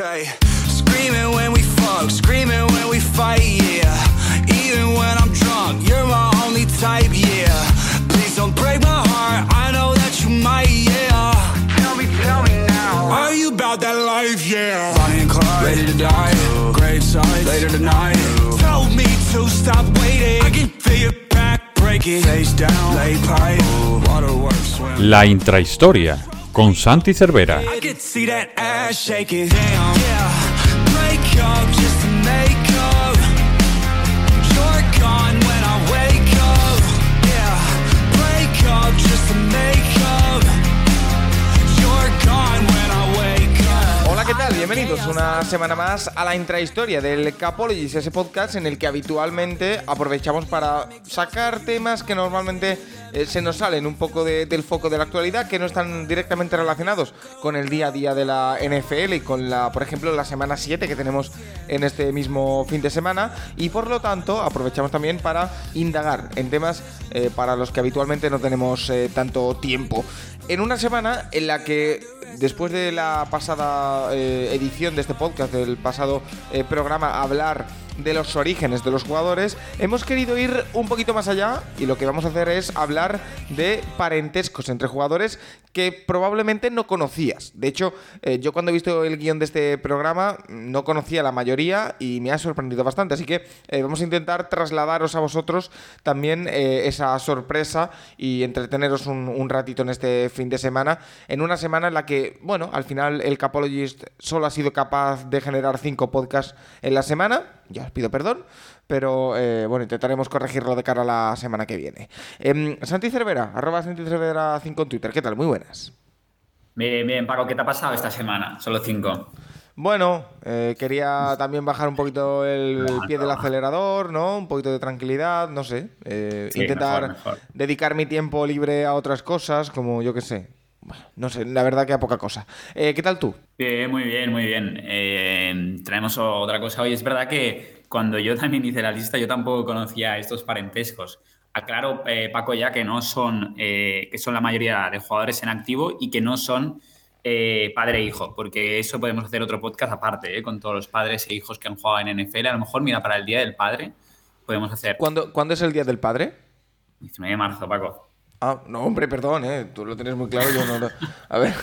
Okay, screaming when we fuck, screaming when we fight, yeah. Even when I'm drunk, you're my only type, yeah. Please don't break my heart, I know that you might, yeah. Tell me, tell me now. Are you about that life, yeah? Bonnie and Clyde, ready to die. Grave sites, later tonight. Told me to stop waiting. I can feel your back breaking. Face down, lay pipe, waterworks, swim. La intrahistoria con Santi Cervera. Una semana más a la intrahistoria del Capologist, ese podcast en el que habitualmente aprovechamos para sacar temas que normalmente eh, se nos salen un poco de- del foco de la actualidad, que no están directamente relacionados con el día a día de la NFL y con la, por ejemplo, la semana 7 que tenemos en este mismo fin de semana. Y por lo tanto, aprovechamos también para indagar en temas eh, para los que habitualmente no tenemos eh, tanto tiempo. En una semana en la que después de la pasada eh, edición de este podcast, del pasado eh, programa, hablar de los orígenes de los jugadores, hemos querido ir un poquito más allá y lo que vamos a hacer es hablar de parentescos entre jugadores que probablemente no conocías. De hecho, eh, yo cuando he visto el guion de este programa no conocía la mayoría y me ha sorprendido bastante, así que eh, vamos a intentar trasladaros a vosotros también eh, esa sorpresa y entreteneros un, un ratito en este fin de semana, en una semana en la que, bueno, al final el Capologist solo ha sido capaz de generar cinco podcasts en la semana, ya os pido perdón, pero eh, bueno, intentaremos corregirlo de cara a la semana que viene. Em, Santi Cervera, arroba Santi Cervera 5 en Twitter, ¿qué tal? Muy buenas. Bien, bien, Paco, ¿qué te ha pasado esta semana? Solo cinco. Bueno, eh, quería también bajar un poquito el pie del acelerador, ¿no? Un poquito de tranquilidad, no sé. eh, Sí, intentar mejor, mejor. dedicar mi tiempo libre a otras cosas, como yo qué sé. Bueno, no sé, la verdad que a poca cosa. Eh, ¿Qué tal tú? Bien, muy bien, muy bien. Eh, traemos otra cosa hoy. Es verdad que cuando yo también hice la lista, yo tampoco conocía estos parentescos. Aclaro, eh, Paco, ya que no son, eh, que son la mayoría de jugadores en activo y que no son eh, padre e hijo, porque eso podemos hacer otro podcast aparte, con todos los padres e hijos que han jugado en NFL. A lo mejor, mira, para el Día del Padre podemos hacer ¿Cuándo, ¿cuándo es el Día del Padre? 19 de marzo, Paco. Ah, no, hombre, perdón, ¿eh? Tú lo tienes muy claro, yo no. lo- A ver.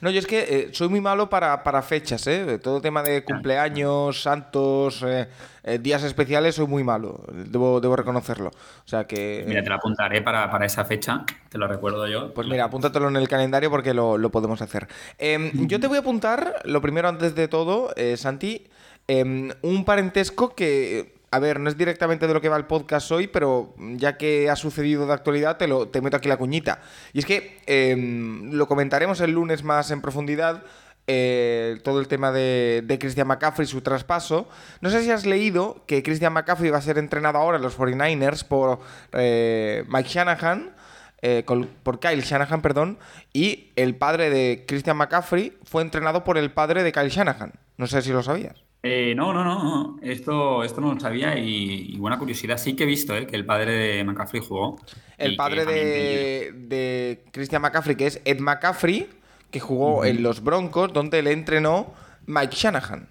No, yo es que eh, soy muy malo para, para fechas, ¿eh? Todo tema de cumpleaños, santos, eh, eh, días especiales, soy muy malo. Debo, debo reconocerlo. O sea que. Mira, te lo apuntaré para, para esa fecha, te lo recuerdo yo. Pues mira, apúntatelo en el calendario porque lo, lo podemos hacer. Em, yo te voy a apuntar, lo primero antes de todo, Santi, em, un parentesco que, a ver, no es directamente de lo que va el podcast hoy, pero ya que ha sucedido de actualidad, te, lo, te meto aquí la cuñita. Y es que em, lo comentaremos el lunes más en profundidad. eh, todo el tema de, de Christian McCaffrey, su traspaso. No sé si has leído que Christian McCaffrey va a ser entrenado ahora en los 49ers por eh, Mike Shanahan eh, col- por Kyle Shanahan, perdón, y el padre de Christian McCaffrey fue entrenado por el padre de Kyle Shanahan. No sé si lo sabías. Eh, no, no, no. Esto, esto no lo sabía y, y buena curiosidad. Sí que he visto eh, que el padre de McCaffrey jugó. El padre de Christian McCaffrey, que es Ed McCaffrey, que jugó en los Broncos, donde le entrenó Mike Shanahan.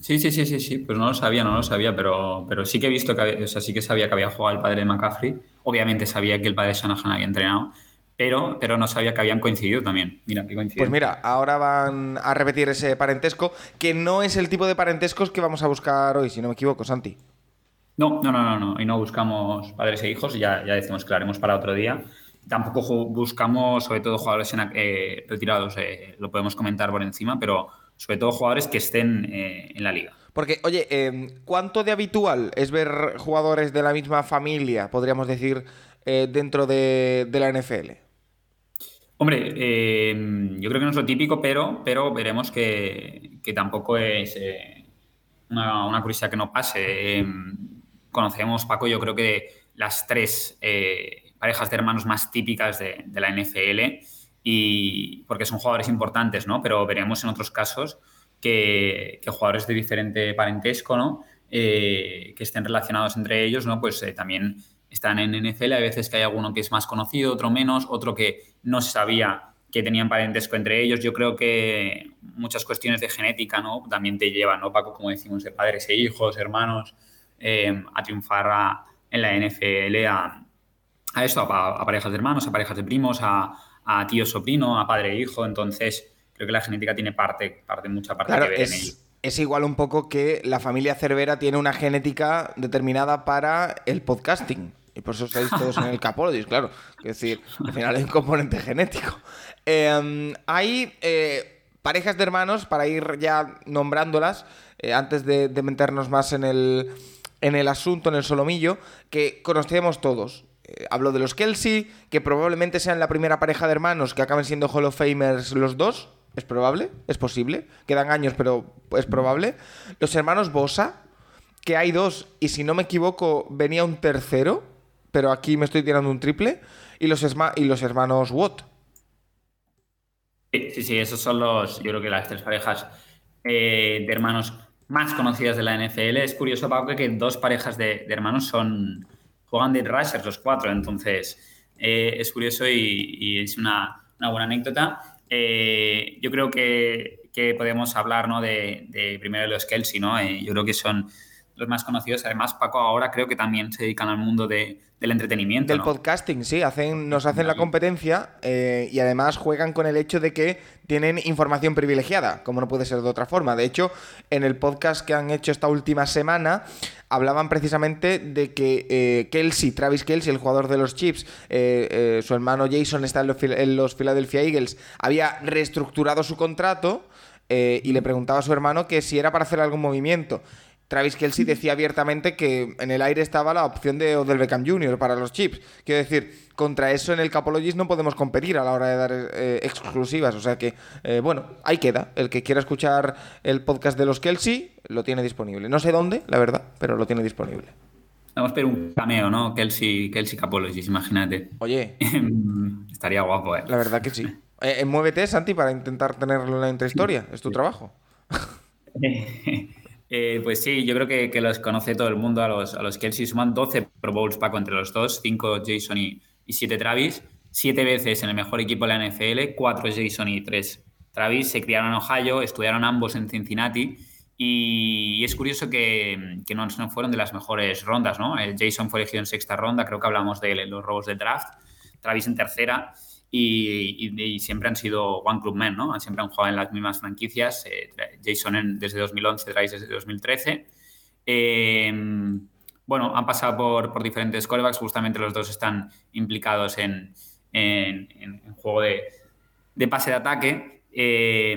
Sí, sí, sí, sí, sí. Pues no lo sabía, no lo sabía, pero, pero sí que he visto que, había- o sea, sí que sabía que había jugado el padre de McCaffrey. Obviamente sabía que el padre de Shanahan había entrenado, pero, pero no sabía que habían coincidido también. Mira, qué. Pues mira, ahora van a repetir ese parentesco, que no es el tipo de parentescos que vamos a buscar hoy, si no me equivoco, Santi. No, no, no, no, no. Y no buscamos padres e hijos, ya, ya decimos que lo haremos para otro día. Tampoco buscamos, sobre todo, jugadores en eh, retirados, eh, lo podemos comentar por encima, pero sobre todo jugadores que estén eh, en la liga. Porque, oye, eh, ¿cuánto de habitual es ver jugadores de la misma familia, podríamos decir, eh, dentro de, la NFL? Hombre, eh, yo creo que no es lo típico, pero, pero veremos que, que tampoco es eh, una, una que no pase. Eh, conocemos, Paco, yo creo que las tres eh, parejas de hermanos más típicas de, de la NFL, y porque son jugadores importantes, ¿no? Pero veremos en otros casos que, que jugadores de diferente parentesco, ¿no? Eh, que estén relacionados entre ellos, ¿no? Pues eh, también están en NFL. Hay veces que hay alguno que es más conocido, otro menos, otro que no se sabía que tenían parentesco entre ellos. Yo creo que muchas cuestiones de genética, ¿no? También te llevan, ¿no, Paco? Como decimos, de padres e hijos, hermanos, eh, a triunfar en la NFL, a, a eso, a, parejas de hermanos, a parejas de primos, a, a tío sobrino, a padre e hijo. Entonces, creo que la genética tiene parte, parte mucha parte claro, que ver es, en ello. Es igual un poco que la familia Cervera tiene una genética determinada para el podcasting. Y por eso estáis todos en el Capologist, claro. Es decir, al final hay un componente genético. Eh, hay eh, parejas de hermanos, para ir ya nombrándolas, eh, antes de, de, meternos más en el, en el asunto, en el solomillo, que conocemos todos. Eh, hablo de los Kelsey, que probablemente sean la primera pareja de hermanos que acaben siendo Hall of Famers los dos. Es probable, es posible. Quedan años, pero es probable. Los hermanos Bosa, que hay dos, y si no me equivoco, venía un tercero, pero aquí me estoy tirando un triple. Y los, y los hermanos Watt. Sí, sí, esos son los, yo creo que las tres parejas eh, de hermanos más conocidas de la NFL. Es curioso, Pau, que dos parejas de, hermanos son juegan de rushers los cuatro, entonces eh, es curioso y, es una, buena anécdota. Eh, yo creo que, podemos hablar ¿no? de, de, primero de los Kelsey, ¿no? Eh, yo creo que son los más conocidos. Además, Paco ahora creo que también se dedican al mundo de, del entretenimiento. Del ¿no? podcasting, sí, hacen, nos hacen la competencia eh, y además juegan con el hecho de que tienen información privilegiada, como no puede ser de otra forma. De hecho, en el podcast que han hecho esta última semana, hablaban precisamente de que eh, Kelsey, Travis Kelsey, el jugador de los Chips, eh, eh, su hermano Jason está en los, en los, Philadelphia Eagles, había reestructurado su contrato eh, y le preguntaba a su hermano que si era para hacer algún movimiento. Travis Kelsey decía abiertamente que en el aire estaba la opción de Odell Beckham Jr. para los chips. Quiero decir, contra eso en el Capologist no podemos competir a la hora de dar eh, exclusivas. O sea que, eh, bueno, ahí queda. El que quiera escuchar el podcast de los Kelsey lo tiene disponible. No sé dónde, la verdad, pero lo tiene disponible. Vamos a un cameo, ¿no? Kelsey, Kelsey Capologist, imagínate. Oye. Estaría guapo, ¿eh? La verdad que sí. Eh, muévete, Santi, para intentar tenerlo en la intrahistoria. Es tu trabajo. Eh, pues sí, yo creo que, los conoce todo el mundo a los, a los Kelsey. Suman 12 Pro Bowls, Paco, entre los dos, 5 Jason y, y 7 Travis. 7 veces en el mejor equipo de la NFL, 4 Jason y 3 Travis. Se criaron en Ohio, estudiaron ambos en Cincinnati. Y, y es curioso que, que no, no, fueron de las mejores rondas, ¿no? El Jason fue elegido en sexta ronda, creo que hablamos de los robos de draft. Travis en tercera. Y, siempre han sido One Club Men, ¿no? Siempre han jugado en las mismas franquicias. Eh, Jason en, desde 2011, Travis desde 2013. Eh, bueno, han pasado por, diferentes corebacks. Justamente los dos están implicados en, juego de, pase de ataque. Eh,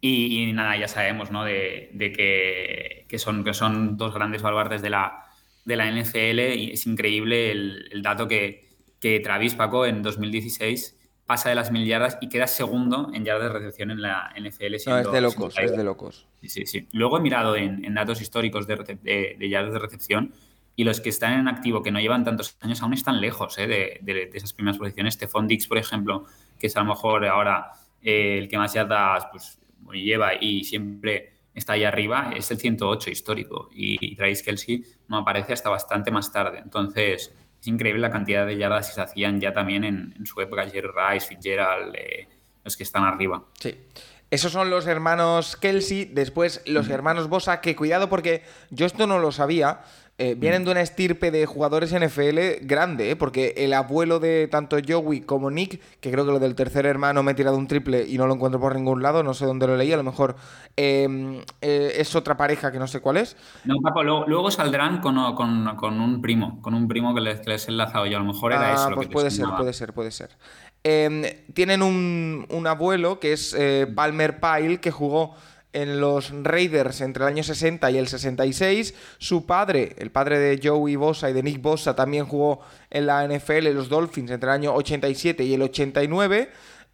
y, nada, ya sabemos, ¿no? De, que, son, que son dos grandes baluartes de la, de la NFL y es increíble el dato que que Travis Paco en 2016 pasa de las mil yardas y queda segundo en yardas de recepción en la NFL. Siendo, no, es de locos, es de locos. Sí, sí, sí. Luego he mirado en, en datos históricos de, de, de, yardas de recepción y los que están en activo, que no llevan tantos años, aún están lejos ¿eh? de, de, esas primeras posiciones. Stephon Dix, por ejemplo, que es a lo mejor ahora eh, el que más yardas pues, lleva y siempre está ahí arriba, es el 108 histórico. Y, y Travis Kelsey no aparece hasta bastante más tarde. Entonces, es increíble la cantidad de yardas que se hacían ya también en, en su época, Jerry Rice, Fitzgerald, eh, los que están arriba. Sí. Esos son los hermanos Kelsey, después los mm. hermanos Bosa, que cuidado porque yo esto no lo sabía, eh, vienen de una estirpe de jugadores NFL grande, ¿eh? porque el abuelo de tanto Joey como Nick, que creo que lo del tercer hermano me he tirado un triple y no lo encuentro por ningún lado, no sé dónde lo leí, a lo mejor eh, eh, es otra pareja que no sé cuál es. No, Paco, luego, luego saldrán con, con, con, un primo, con un primo que les, que les he enlazado yo, a lo mejor era ah, eso. Lo pues que puede ser, puede ser, puede ser. Eh, tienen un, un, abuelo que es eh, Palmer Pyle, que jugó en los Raiders entre el año 60 y el 66. Su padre, el padre de Joey Bosa y de Nick Bosa, también jugó en la NFL, en los Dolphins, entre el año 87 y el 89.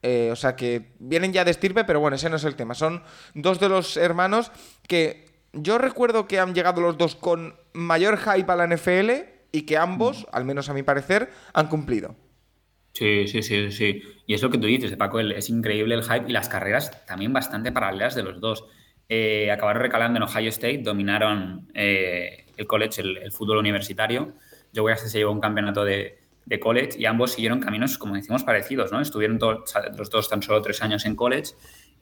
Eh, o sea que vienen ya de estirpe, pero bueno, ese no es el tema. Son dos de los hermanos que yo recuerdo que han llegado los dos con mayor hype a la NFL y que ambos, al menos a mi parecer, han cumplido. Sí, sí, sí, sí. Y es lo que tú dices, Paco, es increíble el hype y las carreras también bastante paralelas de los dos. Eh, acabaron recalando en Ohio State, dominaron eh, el college, el, el, fútbol universitario. Joe Gaston se llevó un campeonato de, de college y ambos siguieron caminos, como decimos, parecidos, ¿no? Estuvieron los dos tan solo tres años en college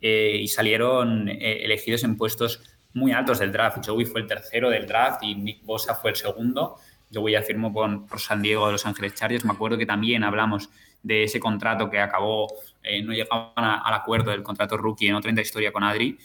eh, y salieron eh, elegidos en puestos muy altos del draft. Joey fue el tercero del draft y Nick Bosa fue el segundo. Joey ya firmó con, por San Diego de Los Ángeles Chargers. Me acuerdo que también hablamos de ese contrato que acabó, eh, no llegaban al acuerdo del contrato rookie en otra historia con Adri,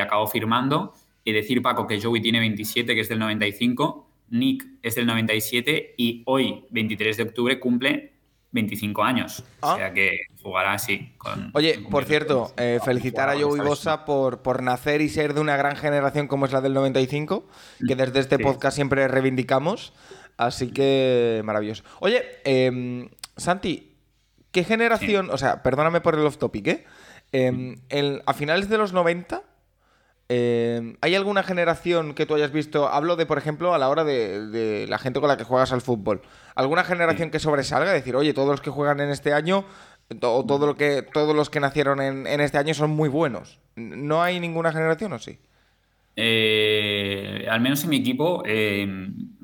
acabó firmando. Y decir, Paco, que Joey tiene 27, que es del 95, Nick es del 97 y hoy, 23 de octubre, cumple 25 años. O Ah. sea que jugará así. Con, Oye, con por cierto, eh, felicitar a Joey Bosa por, por nacer y ser de una gran generación como es la del 95, que desde este Sí. podcast siempre reivindicamos. Así que maravilloso. Oye, em, Santi, ¿qué generación, o sea, perdóname por el off topic, ¿eh? Em, el- a finales de los 90, em, ¿hay alguna generación que tú hayas visto? Hablo de, por ejemplo, a la hora de, de la gente con la que juegas al fútbol. ¿Alguna generación que sobresalga? Decir, oye, todos los que juegan en este año to- o todo lo que, todos los que nacieron en, en este año son muy buenos. ¿No hay ninguna generación o sí? Eh, al menos en mi equipo eh,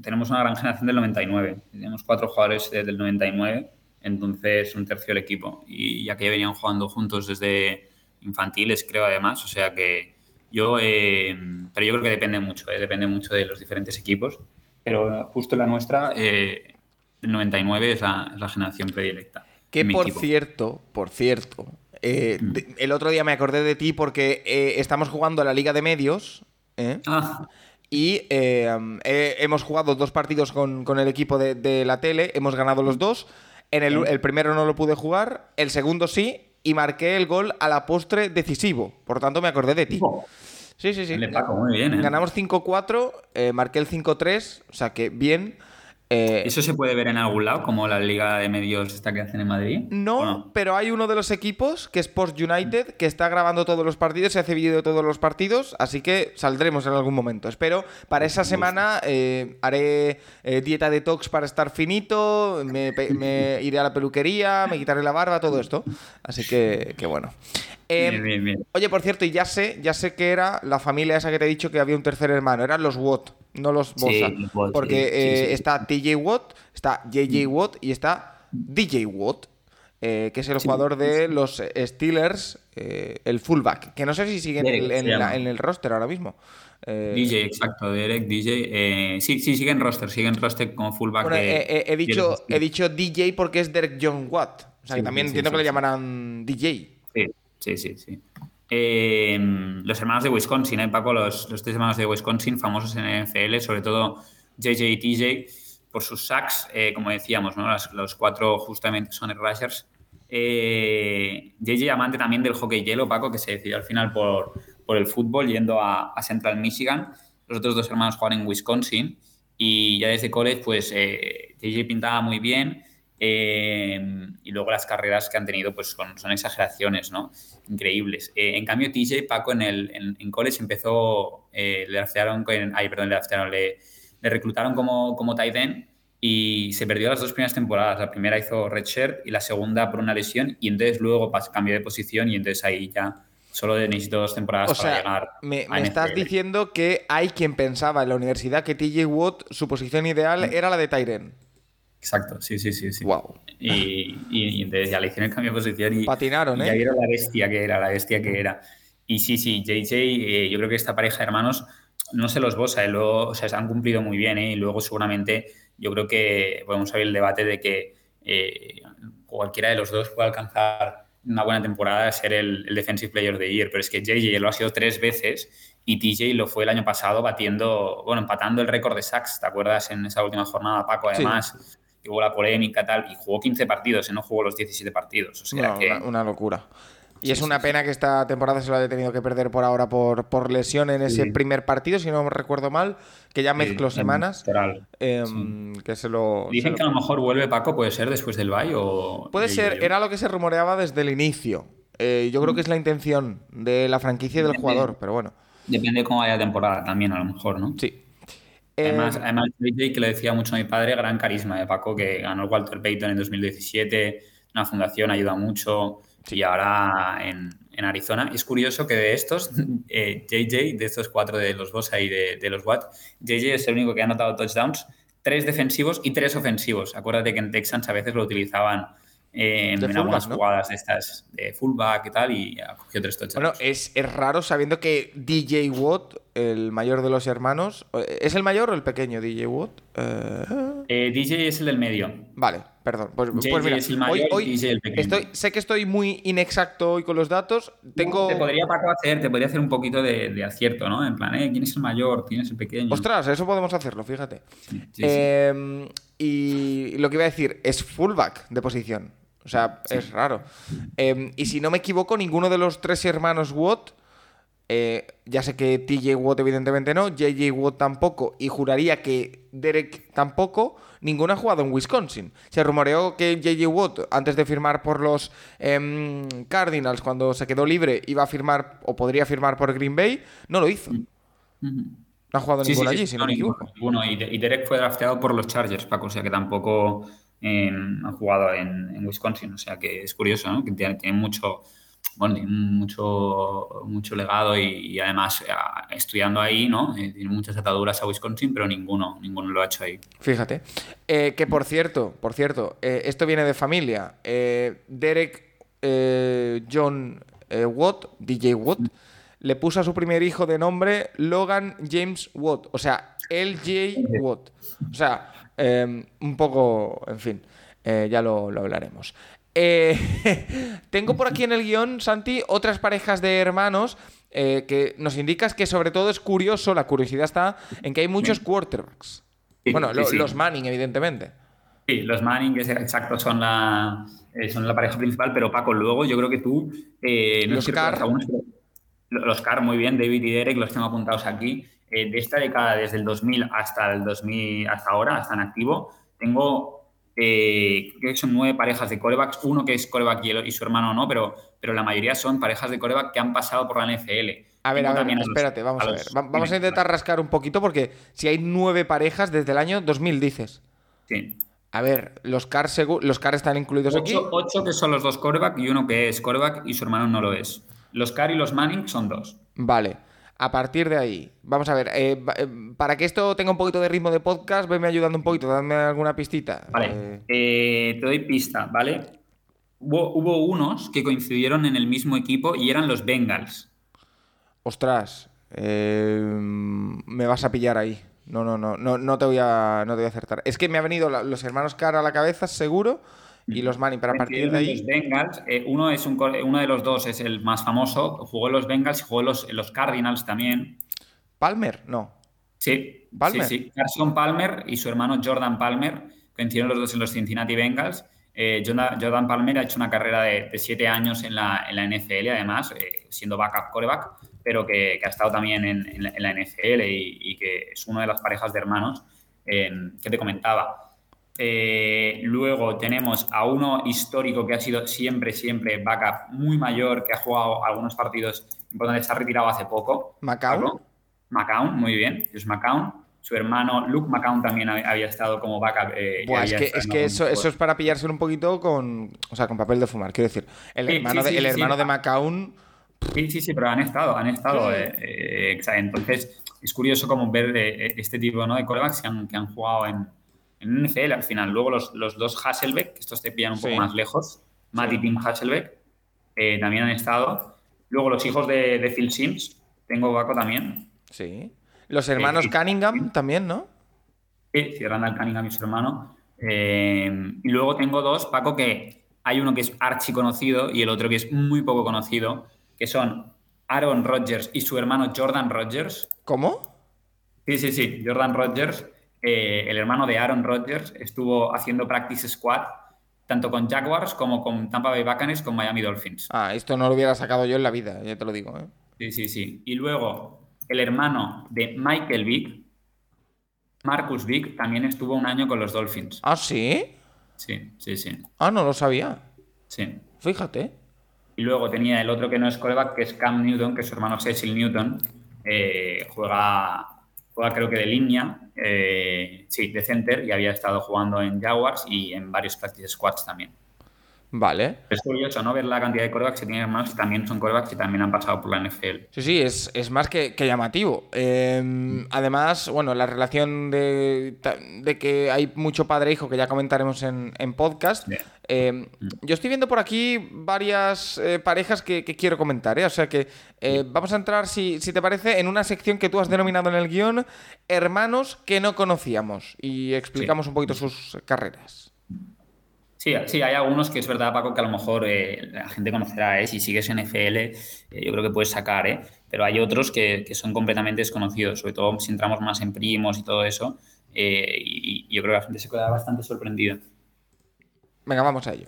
tenemos una gran generación del 99. Tenemos cuatro jugadores desde el 99, entonces un tercio del equipo. Y ya que venían jugando juntos desde infantiles, creo además. O sea que yo, eh, pero yo creo que depende mucho, eh, depende mucho de los diferentes equipos. Pero justo la nuestra, el 99 es la, es la generación predilecta. Que por equipo. cierto, por cierto, eh, de- el otro día me acordé de ti porque eh, estamos jugando a la Liga de Medios. ¿Eh? Ah, Y eh, eh, hemos jugado dos partidos con, con el equipo de, de la tele, hemos ganado los dos. En el, el primero no lo pude jugar, el segundo sí, y marqué el gol a la postre decisivo. Por tanto, me acordé de ti. Sí, sí, sí. le Paco, muy bien. ¿eh? Ganamos 5-4, eh, marqué el 5-3, o sea que bien. Eh, ¿Eso se puede ver en algún lado, como la liga de medios esta que hacen en Madrid? No, ¿O pero hay uno de los equipos, que es Post United, que está grabando todos los partidos, se hace vídeo de todos los partidos, así que saldremos en algún momento. Espero, para esa semana eh, haré eh, dieta detox para estar finito, me, me iré a la peluquería, me quitaré la barba, todo esto. Así que, que bueno. Eh, Bien, bien, bien. Oye, por cierto, y ya sé, ya sé que era la familia esa que te he dicho que había un tercer hermano, eran los Watt, no los Sí, Bosa. los porque sí, eh, sí. está TJ Watt, está JJ Watt y está DJ Watt, eh, que es el jugador de los eh, Steelers, el fullback, que no sé si sigue en el, en se la- llama. en el roster ahora mismo. Eh, DJ, exacto, Derek, DJ. eh, sí, sí, sigue en roster, sigue en roster como fullback. bueno, de- eh, he, dicho, he dicho DJ porque es Derek John Watt. O sea, que también sí, entiendo sí, que le llamarán DJ. Sí, sí, sí. sí. Eh, los hermanos de Wisconsin, ¿eh, Paco? Los, los tres hermanos de Wisconsin, famosos en NFL, sobre todo JJ y TJ, por sus sacks, eh, como decíamos, ¿no? Las- los cuatro justamente son rushers. Eh, JJ amante también del hockey hielo, Paco, que se decidió al final por, por el fútbol yendo a, a Central Michigan. Los otros dos hermanos jugaban en Wisconsin y ya desde college, pues eh, JJ pintaba muy bien. Eh, y luego las carreras que han tenido pues son, son exageraciones, ¿no? Increíbles. Eh, en cambio, TJ Paco en, el, en, en college empezó, eh, le draftearon, con- ay, perdón, le draftearon, le, le reclutaron como, como tight end y se perdió las dos primeras temporadas. La primera hizo redshirt y la segunda por una lesión y entonces luego cambió de posición y entonces ahí ya solo necesito dos temporadas O para sea, llegar me, a me estás NFL. diciendo que hay quien pensaba en la universidad que TJ Watt, su posición ideal Mm. era la de Tyren. Exacto, sí, sí, sí. sí. Wow. Y, y- y entonces ya le hicieron el cambio de posición y, Patinaron, y ¿eh? ya vieron la bestia que era, la bestia que era. Y sí, sí, JJ, eh, yo creo que esta pareja de hermanos, no se los bosa, eh, luego, o sea, se han cumplido muy bien, ¿eh? y luego seguramente yo creo que podemos abrir el debate de que eh, cualquiera de los dos puede alcanzar una buena temporada de ser el, el Defensive Player the Year, pero es que JJ lo ha sido tres veces y TJ lo fue el año pasado batiendo, bueno, empatando el récord de sacks, ¿te acuerdas? En esa última jornada, Paco, Sí. además, que hubo la polémica tal, y jugó 15 partidos, y no jugó los 17 partidos, o sea No, que... una, una locura. Y Sí, es una sí. pena que esta temporada se lo haya tenido que perder por ahora por, por lesión en ese Sí. primer partido, si no me recuerdo mal, que ya mezcló semanas. Em, Que se lo. se Dicen lo- que a lo mejor vuelve Paco, puede ser después del bye o... Puede yo- ser, yo- era lo que se rumoreaba desde el inicio. Eh, yo creo que es la intención de la franquicia y del Depende. jugador, pero bueno. Depende de cómo vaya la temporada también, a lo mejor, ¿no? Sí. Además, Em, además JJ, que le decía mucho a mi padre, gran carisma de Paco, que ganó el Walter Payton en 2017, una fundación, ayuda mucho, y ahora en, en Arizona. Es curioso que de estos, eh, JJ, de estos cuatro de los Bosa y de, de los Watt, JJ es el único que ha anotado touchdowns tres defensivos y tres ofensivos. Acuérdate que en Texans a veces lo utilizaban eh, De en algunas jugadas de estas de fullback y tal y ha cogido tres touchdowns. Bueno, es, es raro sabiendo que DJ Watt, el mayor de los hermanos, ¿es el mayor o el pequeño DJ Watt? Eh, Eh, DJ es el del medio. Vale, perdón. Pues, pues mira, es el mayor hoy, y DJ el pequeño. estoy, sé que estoy muy inexacto hoy con los datos. Tengo. Te podría, Paco, hacer, te podría hacer un poquito de, de acierto, ¿no? En plan, eh, ¿quién es el mayor? ¿Quién es el pequeño? Ostras, eso podemos hacerlo, fíjate. Sí, sí, sí. Eh, y lo que iba a decir es fullback de posición. O sea, es raro. Eh, y si no me equivoco, ninguno de los tres hermanos Watt, eh, ya sé que TJ Watt evidentemente no, JJ Watt tampoco, y juraría que Derek tampoco, ninguno ha jugado en Wisconsin. Se rumoreó que JJ Watt, antes de firmar por los em, Cardinals, cuando se quedó libre, iba a firmar o podría firmar por Green Bay, no lo hizo. No ha jugado Sí, sí, ninguno sí, allí, si no, no, me ninguno, equivoco. ninguno. Y, De- y Derek fue drafteado por los Chargers, Paco, o sea que tampoco eh, ha jugado en, en Wisconsin. O sea que es curioso, ¿no? Que tiene, tiene mucho, bueno, tiene mucho, mucho legado y, además eh, estudiando ahí, ¿no? Eh, tiene muchas ataduras a Wisconsin, pero ninguno, ninguno lo ha hecho ahí. Fíjate. Eh, que por cierto, por cierto, eh, esto viene de familia. Derek John Watt, DJ Watt, le puso a su primer hijo de nombre Logan James Watt. O sea, LJ Watt. O sea, eh, un poco, en fin, ya lo, lo hablaremos. Eh, tengo por aquí en el guion, Santi, otras parejas de hermanos eh, que nos indicas que sobre todo es curioso, la curiosidad está en que hay muchos quarterbacks. Sí, Bueno, sí, lo- sí. los Manning, evidentemente. Sí, los Manning, que es exacto, son la, eh, son la pareja principal, pero Paco, luego yo creo que tú... eh, no Los Carr. Los Carr, muy bien, David y Derek, los tengo apuntados aquí. Eh, de esta década, desde el 2000 hasta el 2000, hasta ahora, hasta en activo, tengo, eh, creo que son nueve parejas de corebacks, uno que es coreback y, el- y su hermano no, pero, pero la mayoría son parejas de coreback que han pasado por la NFL. A ver, a ver, espérate, vamos a, ver. Va- vamos a intentar rascar un poquito porque si hay nueve parejas desde el año 2000, dices. Sí. A ver, los Car, los Car están incluidos aquí. Ocho, ocho que son los dos coreback y uno que es coreback y su hermano no lo es. Los Carr y los Manning son dos. Vale. A partir de ahí, vamos a ver, eh, eh, para que esto tenga un poquito de ritmo de podcast, venme ayudando un poquito, dame alguna pistita. Vale, Eh, eh, te doy pista, ¿vale? Hubo, hubo unos que coincidieron en el mismo equipo y eran los Bengals. ostras, me vas a pillar ahí. No, no, no, no, no te voy a, no te voy a acertar. Es que me ha venido la- los hermanos Carr a la cabeza, seguro, y los Manning, pero a partir de ahí. Los Bengals, eh, uno, es un, uno de los dos es el más famoso, jugó en los Bengals y jugó en los, en los Cardinals también. Palmer, no. Sí, Palmer. sí, sí. Carson Palmer y su hermano Jordan Palmer coincidieron los dos en los Cincinnati Bengals. Eh, Jordan, Palmer ha hecho una carrera de, de siete años en la, en la NFL, además, eh, siendo backup coreback, pero que, que ha estado también en, en la, en la NFL y, y que es una de las parejas de hermanos que te comentaba. Eh, luego tenemos a uno histórico que ha sido siempre, siempre backup, muy mayor, que ha jugado algunos partidos importantes, se ha retirado hace poco. Pablo. McCown, muy bien, es McCown. Su hermano Luke McCown también hab- había estado como backup. eh, Buah, es que, es que eso, eso es para pillarse un poquito con. O sea, con papel de fumar. Quiero decir, el Sí, hermano, sí, de, el sí. hermano de McCown. Sí, sí, sí, pero han estado, han estado. Eh, entonces, es curioso como ver este tipo ¿no? de corebacks que han, que han jugado en, en NFL al final. Luego los, los dos Hasselbeck, que estos te pillan un poco Sí. más lejos, Matt Sí. y Tim Hasselbeck, eh, también han estado. Luego los hijos de, de Phil Sims, tengo Baco también. Sí. Los hermanos sí. Cunningham también, ¿no? Sí, cierran al Cunningham y su hermano. Eh, y luego tengo dos, Paco, que hay uno que es archi conocido y el otro que es muy poco conocido, que son Aaron Rodgers y su hermano Jordan Rodgers. ¿Cómo? Sí, sí, sí, Jordan Rodgers, eh, el hermano de Aaron Rodgers, estuvo haciendo practice squad tanto con Jaguars como con Tampa Bay Buccaneers con Miami Dolphins. Ah, esto no lo hubiera sacado yo en la vida, ya te lo digo, ¿eh? Sí, sí, sí. Y luego el hermano de Michael Vick, Marcus Vick, también estuvo un año con los Dolphins. Ah, sí. Sí, sí, sí. Ah, no lo sabía. Sí. Fíjate. Y luego tenía el otro que no es coreback, que es Cam Newton, que es su hermano Cecil Newton. Eh, juega, creo que de línea, eh, sí, de center, y había estado jugando en Jaguars y en varios practice squads también. Vale. Es curioso, ¿no? Ver la cantidad de corebacks que tienen hermanos que también son corebacks que también han pasado por la NFL. Sí, sí, es, es más que, que llamativo. Eh, además, bueno, la relación de, que hay mucho padre-hijo que ya comentaremos en, en podcast. Bien. Eh, yo estoy viendo por aquí varias eh, parejas que, que quiero comentar, ¿eh? O sea que eh, vamos a entrar, si, si te parece, en una sección que tú has denominado en el guion Hermanos que no conocíamos. Y explicamos un poquito sus carreras. Sí, sí, hay algunos que es verdad, Paco, que a lo mejor eh, la gente conocerá, ¿eh? Si sigues NFL, eh, yo creo que puedes sacar, ¿eh? Pero hay otros que, que son completamente desconocidos, sobre todo si entramos más en primos y todo eso. eh, y, y yo creo que la gente se queda bastante sorprendida. Venga, vamos a ello.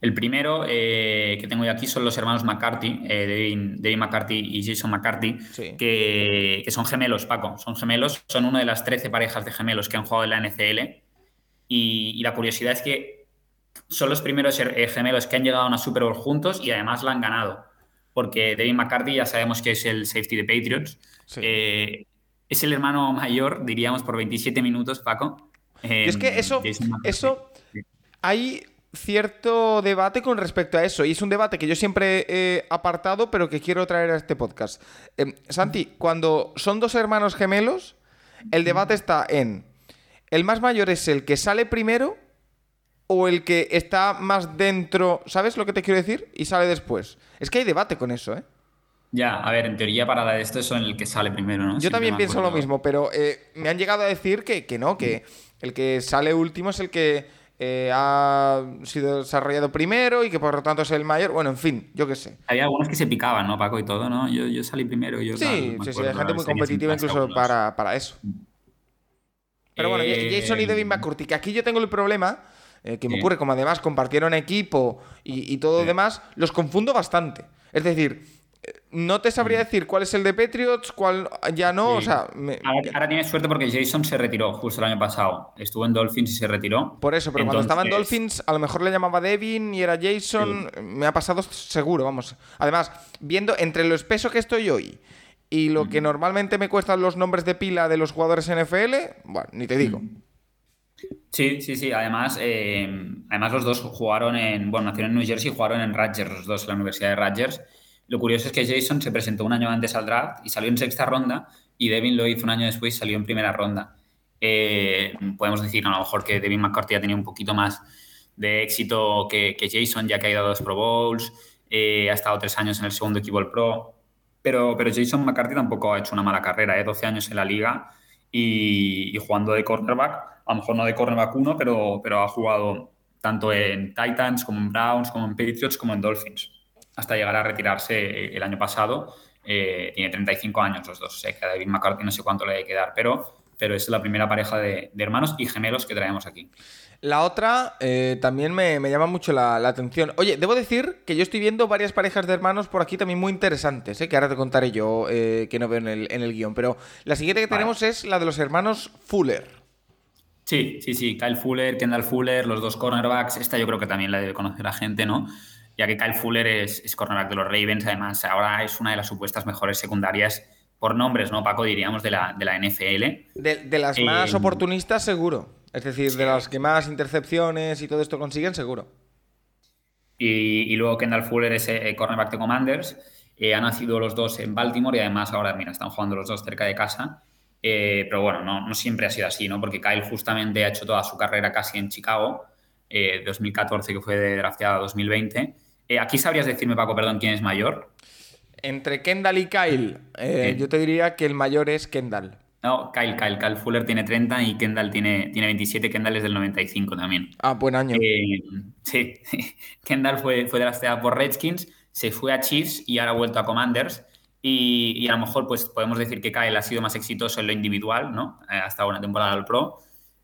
El primero eh, que tengo yo aquí son los hermanos McCarthy, Devin McCarthy y Jason McCarthy, Sí. que, que son gemelos, Paco. Son gemelos, son una de las 13 parejas de gemelos que han jugado en la NCL. Y, y la curiosidad es que son los primeros eh, gemelos que han llegado a una Super Bowl juntos y además la han ganado. Porque Devin McCarthy ya sabemos que es el safety de Patriots. Sí. Eh, es el hermano mayor, diríamos, por 27 minutos, Paco. Y es que Eh, eso, eso hay cierto debate con respecto a eso. Y es un debate que yo siempre he apartado, pero que quiero traer a este podcast. Eh, Santi, cuando son dos hermanos gemelos, el debate está en ¿el más mayor es el que sale primero o el que está más dentro? ¿Sabes lo que te quiero decir? Y sale después. Es que hay debate con eso, ¿eh? Ya, a ver, en teoría para la de esto es el que sale primero, ¿no? Yo Siempre también pienso lo mismo, pero eh, me han llegado a decir que, que no, que el que sale último es el que eh, ha sido desarrollado primero y que por lo tanto es el mayor. Bueno, en fin, yo qué sé. Había algunos que se picaban, ¿no, Paco? Y todo, ¿no? Yo, yo salí primero. Yo, tal, Sí, me sí, sí, acuerdo, hay gente muy competitiva incluso para, para eso. Pero bueno, Eh, Jason y Devin McCurdy, que aquí yo tengo el problema, eh, que me Sí. ocurre, como además compartieron equipo y, y todo lo Sí. demás, los confundo bastante. Es decir, eh, no te sabría decir cuál es el de Patriots, cuál ya no. Sí. o sea, me- Ahora, ahora tienes suerte porque Jason se retiró justo el año pasado. Estuvo en Dolphins y se retiró. Por eso, pero cuando estaba en Dolphins, a lo mejor le llamaba Devin y era Jason. Me ha pasado seguro, vamos. Además, viendo entre lo espeso que estoy hoy y lo que normalmente me cuestan los nombres de pila de los jugadores NFL, bueno, ni te digo. Sí, sí, sí. Además, eh, además los dos jugaron en, bueno, nacieron en New Jersey y jugaron en Rutgers, los dos en la Universidad de Rutgers. Lo curioso es que Jason se presentó un año antes al draft y salió en sexta ronda y Devin lo hizo un año después y salió en primera ronda. Eh, podemos decir a lo mejor que Devin McCarthy ha tenido un poquito más de éxito que, que Jason, ya que ha ido a dos Pro Bowls, eh, ha estado tres años en el segundo equipo del Pro, pero, pero Jason McCarthy tampoco ha hecho una mala carrera, ¿eh? 12 años en la liga y, y jugando de cornerback, a lo mejor no de cornerback uno, pero, pero ha jugado tanto en Titans como en Browns, como en Patriots, como en Dolphins, hasta llegar a retirarse el año pasado. Eh, tiene 35 años los dos, sé que a David McCarthy no sé cuánto le hay que dar, pero, pero es la primera pareja de, de hermanos y gemelos que traemos aquí. La otra eh, también me, me llama mucho la, la atención. Oye, debo decir que yo estoy viendo varias parejas de hermanos por aquí también muy interesantes, eh, que ahora te contaré yo, eh, que no veo en el, en el guion. Pero la siguiente que Vale. tenemos es la de los hermanos Fuller. Sí, sí, sí. Kyle Fuller, Kendall Fuller, los dos cornerbacks. Esta yo creo que también la debe conocer la gente, ¿no? Ya que Kyle Fuller es, es cornerback de los Ravens, además ahora es una de las supuestas mejores secundarias por nombres, ¿no, Paco? Diríamos de la, de la NFL. De, de las más oportunistas, seguro. Es decir, de las que más intercepciones y todo esto consiguen, seguro. Y, y luego Kendall Fuller es eh, cornerback de Commanders. Eh, han nacido los dos en Baltimore y además ahora, mira, están jugando los dos cerca de casa. Eh, pero bueno, no, no siempre ha sido así, ¿no? Porque Kyle justamente ha hecho toda su carrera casi en Chicago, eh, 2014 que fue de drafteada a 2020. Eh, aquí sabrías decirme, Paco, perdón, quién es mayor. Entre Kendall y Kyle, yo te diría que el mayor es Kendall. No, Kyle, Kyle, Kyle Fuller tiene 30 y Kendall tiene, tiene 27, Kendall es del 95 también. Ah, buen año. Eh, sí, Kendall fue, fue drafteada por Redskins, se fue a Chiefs y ahora ha vuelto a Commanders. Y, y a lo mejor pues, podemos decir que Kyle ha sido más exitoso en lo individual, ¿no? Eh, ha estado una temporada del Pro,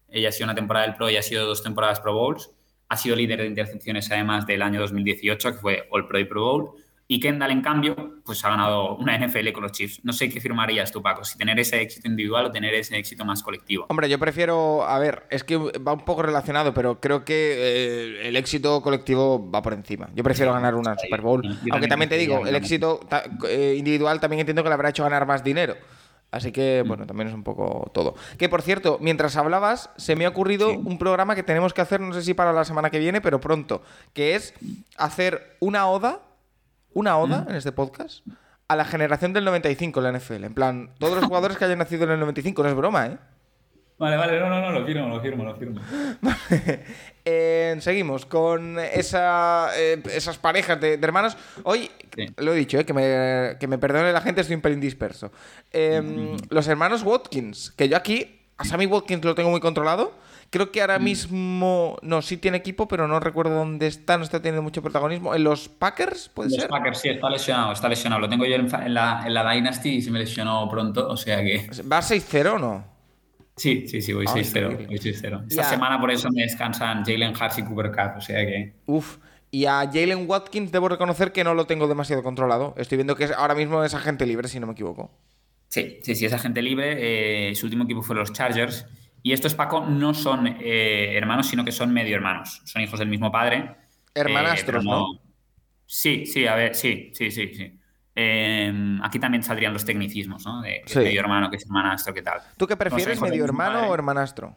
ella ha sido una temporada del Pro y ha sido dos temporadas Pro Bowls. Ha sido líder de intercepciones además del año 2018, que fue All Pro y Pro Bowl. Y Kendall, en cambio, pues ha ganado una NFL con los Chiefs. No sé qué firmarías tú, Paco, si tener ese éxito individual o tener ese éxito más colectivo. Hombre, yo prefiero, a ver, es que va un poco relacionado, pero creo que eh, el éxito colectivo va por encima. Yo prefiero ganar una Super Bowl. Yo Aunque también también te digo, el éxito ta- eh, individual también entiendo que le habrá hecho ganar más dinero. Así que, bueno, también es un poco todo. Que por cierto, mientras hablabas, se me ha ocurrido un programa que tenemos que hacer, no sé si para la semana que viene, pero pronto, que es hacer una oda, una oda en este podcast, a la generación del 95 en la NFL. En plan, todos los jugadores que hayan nacido en el 95, no es broma, ¿eh? Vale, vale, no, no, no, lo firmo, lo firmo, lo firmo. Eh, seguimos con esa, eh, esas parejas de, de hermanos. Hoy, Sí. lo he dicho, eh, que, me, que me perdone la gente, estoy un pelín disperso. Eh, Los hermanos Watkins, que yo aquí, a Sammy Watkins lo tengo muy controlado. Creo que ahora mismo, no, sí tiene equipo, pero no recuerdo dónde está, no está teniendo mucho protagonismo. ¿En los Packers, puede Los ser? Packers, sí, está lesionado, está lesionado. Lo tengo yo en, la, en la Dynasty y se me lesionó pronto, o sea que... ¿Va 6-0 o no? Sí, sí, sí, voy Ah, 6-0, increíble. voy 6-0. Esta semana por eso me descansan Jalen Hurts y Cooper Cup, o sea que... Uf. Y a Jalen Watkins debo reconocer que no lo tengo demasiado controlado. Estoy viendo que es- ahora mismo es agente libre, si no me equivoco. Sí, sí, sí, es agente libre. eh, su último equipo fue los Chargers. Y estos, Paco, no son eh, hermanos, sino que son medio hermanos. Son hijos del mismo padre. Hermanastros, eh, ¿no? Sí, sí, a ver, sí, sí, sí, sí. Eh, aquí también saldrían los tecnicismos, ¿no? De Sí. medio hermano, que es hermanastro, ¿qué tal? ¿Tú qué prefieres, medio hermano o hermanastro?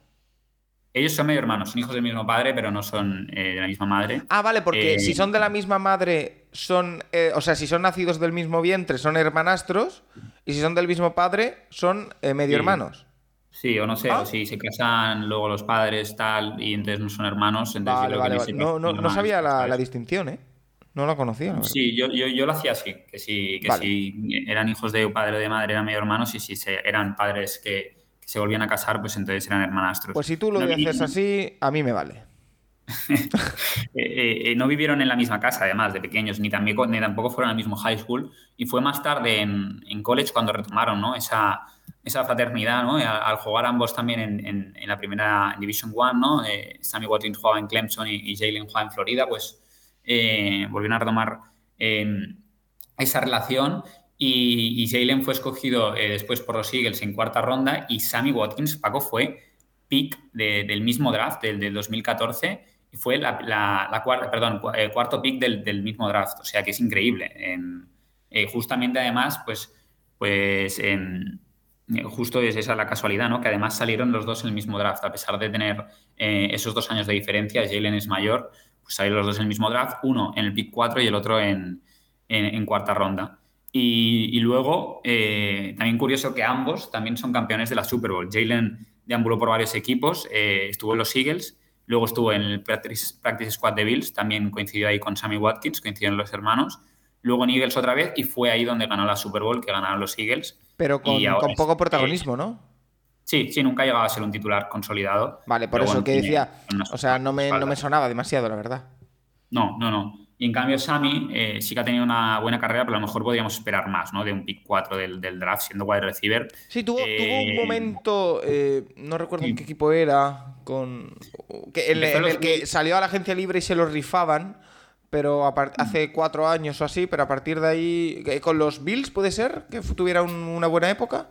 Ellos son medio hermanos, son hijos del mismo padre, pero no son eh, de la misma madre. Ah, vale, porque Eh, si son de la misma madre, son. o sea, si son nacidos del mismo vientre, son hermanastros. Y si son del mismo padre, son medio hermanos. Sí, o no sé, Ah. o si se casan luego los padres, tal, y entonces no son hermanos. Entonces Vale, vale, vale. No, no, no sabía la, distinción, ¿eh? No la conocía, la. Sí, yo, yo, yo lo hacía así, que si, que si eran hijos de padre o de madre eran medio hermanos y si se, eran padres que, que se volvían a casar, pues entonces eran hermanastros. Pues si tú lo No, y- dices así, a mí me vale. eh, eh, eh, no vivieron en la misma casa, además, de pequeños, ni, ni tampoco fueron al mismo high school. Y fue más tarde en, en college cuando retomaron ¿no? esa, esa fraternidad, ¿no? Al, al jugar ambos también en, en- en la primera Division One, ¿no? Eh, Sammy Watkins jugaba en Clemson y, y Jalen jugaba en Florida, pues eh, volvieron a retomar eh, esa relación. Y, y Jalen fue escogido eh, después por los Eagles en cuarta ronda y Sammy Watkins, Paco, fue pick de- del mismo draft, del, del 2014, y fue la, la- la cuarta, perdón, cu- eh, cuarto pick del, del mismo draft. O sea que es increíble. Eh, justamente además, pues, pues eh, justo es esa la casualidad, ¿no? Que además salieron los dos en el mismo draft, a pesar de tener eh, esos dos años de diferencia, Jalen es mayor, pues salieron los dos en el mismo draft, uno en el pick 4 y el otro en, cuarta ronda. Y, luego, eh, también curioso que ambos también son campeones de la Super Bowl. Jalen deambuló por varios equipos, eh, estuvo en los Eagles, luego estuvo en el practice, practice Squad de Bills, también coincidió ahí con Sammy Watkins, coincidieron los hermanos. Luego en Eagles otra vez y fue ahí donde ganó la Super Bowl, que ganaron los Eagles. Pero con, poco protagonismo, ¿no? Sí, sí, nunca llegaba a ser un titular consolidado. Vale, por eso que decía. O sea, no me, no me sonaba demasiado, la verdad. No, no, no. Y en cambio, Sammy eh, sí que ha tenido una buena carrera, pero a lo mejor podríamos esperar más, ¿no? De un pick 4 del, del draft siendo wide receiver. Sí, tuvo, tuvo un Eh, momento, eh, no recuerdo en qué equipo era, con que, en, en el que salió a la agencia libre y se lo rifaban, pero hace cuatro años o así, pero a partir de ahí, que con los Bills puede ser que tuviera un- una buena época.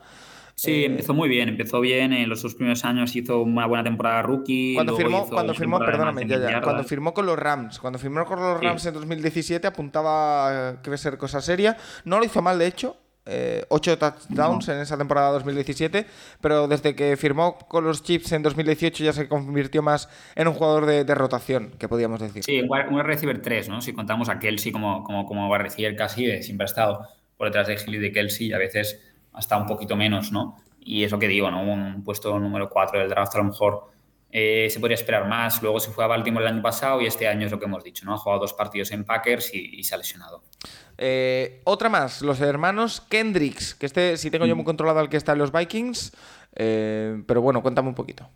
Sí, Eh, empezó muy bien, empezó bien. En los dos primeros años hizo una buena temporada rookie. Cuando firmó, cuando firmó, perdóname, ya, ya, cuando firmó con los Rams, cuando firmó con los Sí. Rams en 2017 apuntaba eh, que iba a ser cosa seria. No lo hizo mal, de hecho. Eh, ocho touchdowns en esa temporada 2017, pero desde que firmó con los Chiefs en 2018 ya se convirtió más en un jugador de, de rotación, que podríamos decir. Sí, un receiver 3, ¿no? Si contamos a Kelsey como, como, como receiver casi, eh, siempre ha estado por detrás de Hill y de Kelsey y a veces hasta un poquito menos, ¿no? Y es lo que digo, ¿no? Un puesto número 4 del draft a lo mejor eh, se podría esperar más. Luego se fue a Baltimore el año pasado y este año es lo que hemos dicho, ¿no? Ha jugado dos partidos en Packers y, y se ha lesionado. Eh, otra más, los hermanos Kendricks, que este sí tengo yo muy controlado al que está en los Vikings, eh, pero bueno, cuéntame un poquito.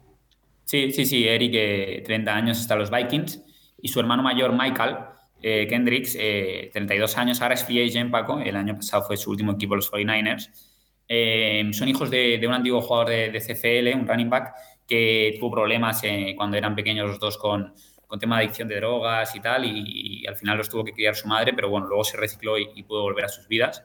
Sí, sí, sí, Eric, eh, 30 años, está en los Vikings, y su hermano mayor, Michael eh, Kendricks, eh, 32 años, ahora es free agent, Paco, el año pasado fue su último equipo, los 49ers. Eh, son hijos de, de un antiguo jugador de, de CFL, un running back, que tuvo problemas eh, cuando eran pequeños los dos con, con tema de adicción de drogas y tal, y, al final los tuvo que criar su madre, pero bueno, luego se recicló y, pudo volver a sus vidas.